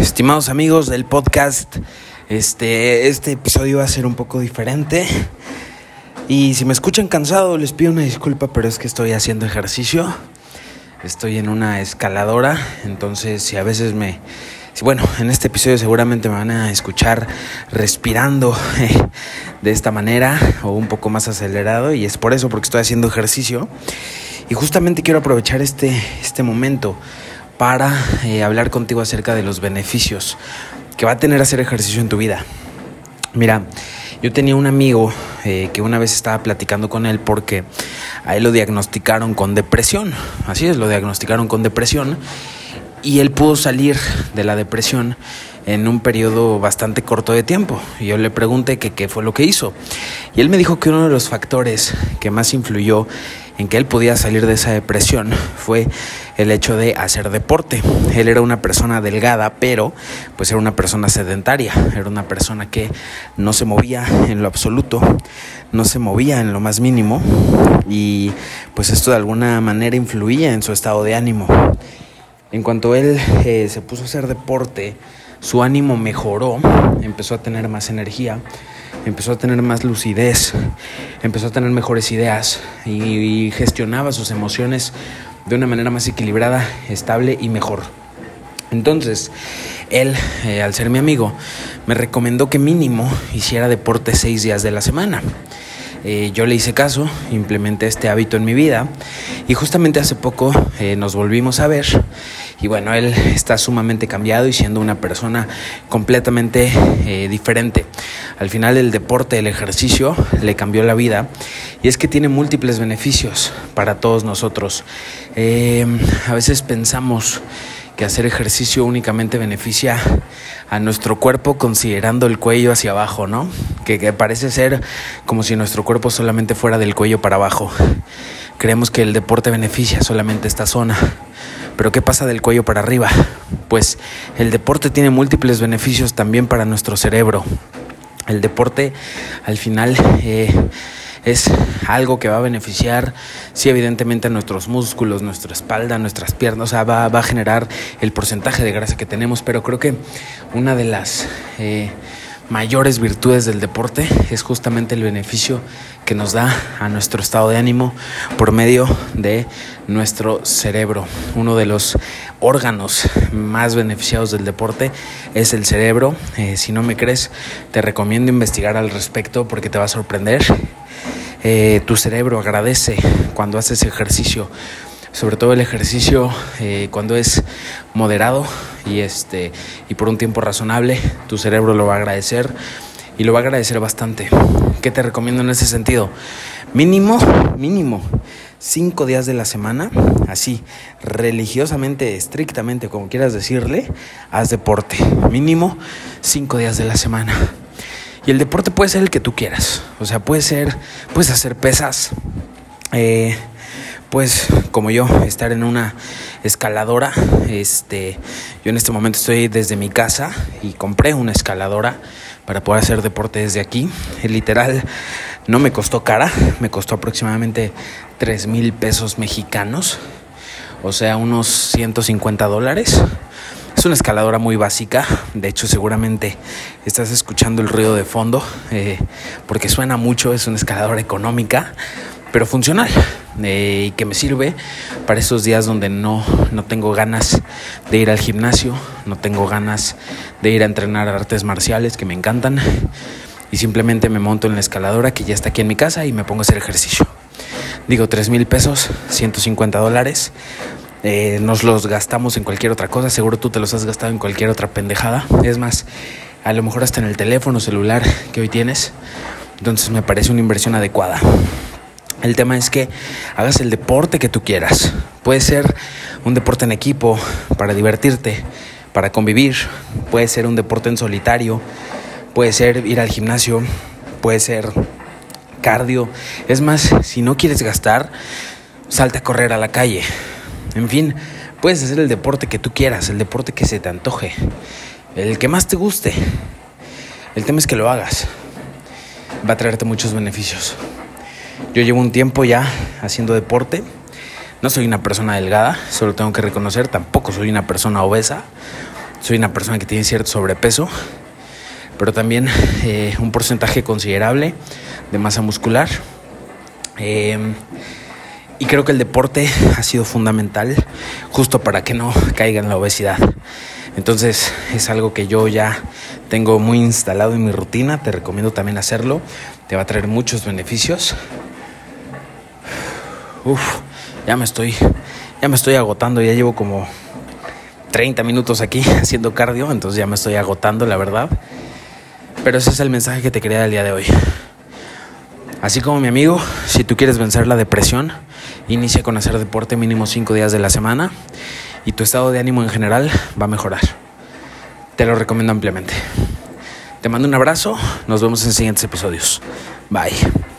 estimados amigos del podcast. Este, este episodio va a ser un poco diferente. Y si me escuchan cansado, les pido una disculpa, pero es que estoy haciendo ejercicio. Estoy en una escaladora, entonces si a veces me... bueno, en este episodio seguramente me van a escuchar respirando de esta manera o un poco más acelerado y es por eso, porque estoy haciendo ejercicio. Y justamente quiero aprovechar este, este momento para eh, hablar contigo acerca de los beneficios que va a tener hacer ejercicio en tu vida. Mira, yo tenía un amigo eh, que una vez estaba platicando con él porque a él lo diagnosticaron con depresión. Así es, lo diagnosticaron con depresión y él pudo salir de la depresión en un periodo bastante corto de tiempo. Y yo le pregunté que qué fue lo que hizo. Y él me dijo que uno de los factores que más influyó en que él podía salir de esa depresión fue el hecho de hacer deporte. Él era una persona delgada, pero pues era una persona sedentaria, era una persona que no se movía en lo absoluto, no se movía en lo más mínimo y pues esto de alguna manera influía en su estado de ánimo. En cuanto él eh, se puso a hacer deporte, su ánimo mejoró, empezó a tener más energía, empezó a tener más lucidez, empezó a tener mejores ideas y, gestionaba sus emociones de una manera más equilibrada, estable y mejor. Entonces, él, eh, al ser mi amigo, me recomendó que mínimo hiciera deporte seis días de la semana. Eh, yo le hice caso, implementé este hábito en mi vida y justamente hace poco eh, nos volvimos a ver y bueno, él está sumamente cambiado y siendo una persona completamente eh, diferente. Al final el deporte, el ejercicio le cambió la vida y es que tiene múltiples beneficios para todos nosotros. a veces pensamos que hacer ejercicio únicamente beneficia a nuestro cuerpo considerando el cuello hacia abajo, ¿no? Que, parece ser como si nuestro cuerpo solamente fuera del cuello para abajo. Creemos que el deporte beneficia solamente esta zona. Pero ¿qué pasa del cuello para arriba? Pues el deporte tiene múltiples beneficios también para nuestro cerebro. El deporte al final eh, es algo que va a beneficiar, sí, evidentemente a nuestros músculos, nuestra espalda, nuestras piernas, o sea, va, a generar el porcentaje de grasa que tenemos, pero creo que una de las eh, mayores virtudes del deporte es justamente el beneficio que nos da a nuestro estado de ánimo por medio de nuestro cerebro. Uno de los órganos más beneficiados del deporte es el cerebro. Eh, si no me crees, te recomiendo investigar al respecto porque te va a sorprender. Eh, tu cerebro agradece cuando haces ejercicio, sobre todo el ejercicio eh, cuando es moderado y, este, y por un tiempo razonable, tu cerebro lo va a agradecer y lo va a agradecer bastante. ¿Qué te recomiendo en ese sentido? Mínimo, mínimo, cinco días de la semana, así, religiosamente, estrictamente, como quieras decirle, haz deporte. Mínimo cinco días de la semana. Y el deporte puede ser el que tú quieras. O sea, puede ser, puedes hacer pesas. Eh, pues como yo, estar en una escaladora. Este, yo en este momento estoy desde mi casa y compré una escaladora para poder hacer deporte desde aquí. literal, no me costó cara, me costó aproximadamente 3 mil pesos mexicanos, o sea, unos 150 dólares. Es una escaladora muy básica, de hecho seguramente estás escuchando el ruido de fondo eh, porque suena mucho, es una escaladora económica, pero funcional eh, y que me sirve para esos días donde no, no tengo ganas de ir al gimnasio, no tengo ganas de ir a entrenar artes marciales que me encantan y simplemente me monto en la escaladora que ya está aquí en mi casa y me pongo a hacer ejercicio. Digo, 3 mil pesos, 150 dólares eh, nos los gastamos en cualquier otra cosa, seguro tú te los has gastado en cualquier otra pendejada. Es más, a lo mejor hasta en el teléfono celular que hoy tienes. Entonces me parece una inversión adecuada. El tema es que hagas el deporte que tú quieras. Puede ser un deporte en equipo para divertirte, para convivir. Puede ser un deporte en solitario. Puede ser ir al gimnasio. Puede ser cardio. Es más, si no quieres gastar, salte a correr a la calle. En fin, puedes hacer el deporte que tú quieras, el deporte que se te antoje, el que más te guste. El tema es que lo hagas. Va a traerte muchos beneficios. Yo llevo un tiempo ya haciendo deporte. No soy una persona delgada, solo tengo que reconocer, tampoco soy una persona obesa. soy una persona que tiene cierto sobrepeso, pero también eh, un porcentaje considerable de masa muscular. Em, y creo que el deporte ha sido fundamental justo para que no caiga en la obesidad. Entonces es algo que yo ya tengo muy instalado en mi rutina, te recomiendo también hacerlo, te va a traer muchos beneficios. Uf, ya me estoy ya me estoy agotando, ya llevo como 30 minutos aquí haciendo cardio, entonces ya me estoy agotando, la verdad. Pero ese es el mensaje que te quería el día de hoy. Así como mi amigo, si tú quieres vencer la depresión, inicia con hacer deporte mínimo 5 días de la semana y tu estado de ánimo en general va a mejorar. Te lo recomiendo ampliamente. Te mando un abrazo, nos vemos en siguientes episodios. Bye.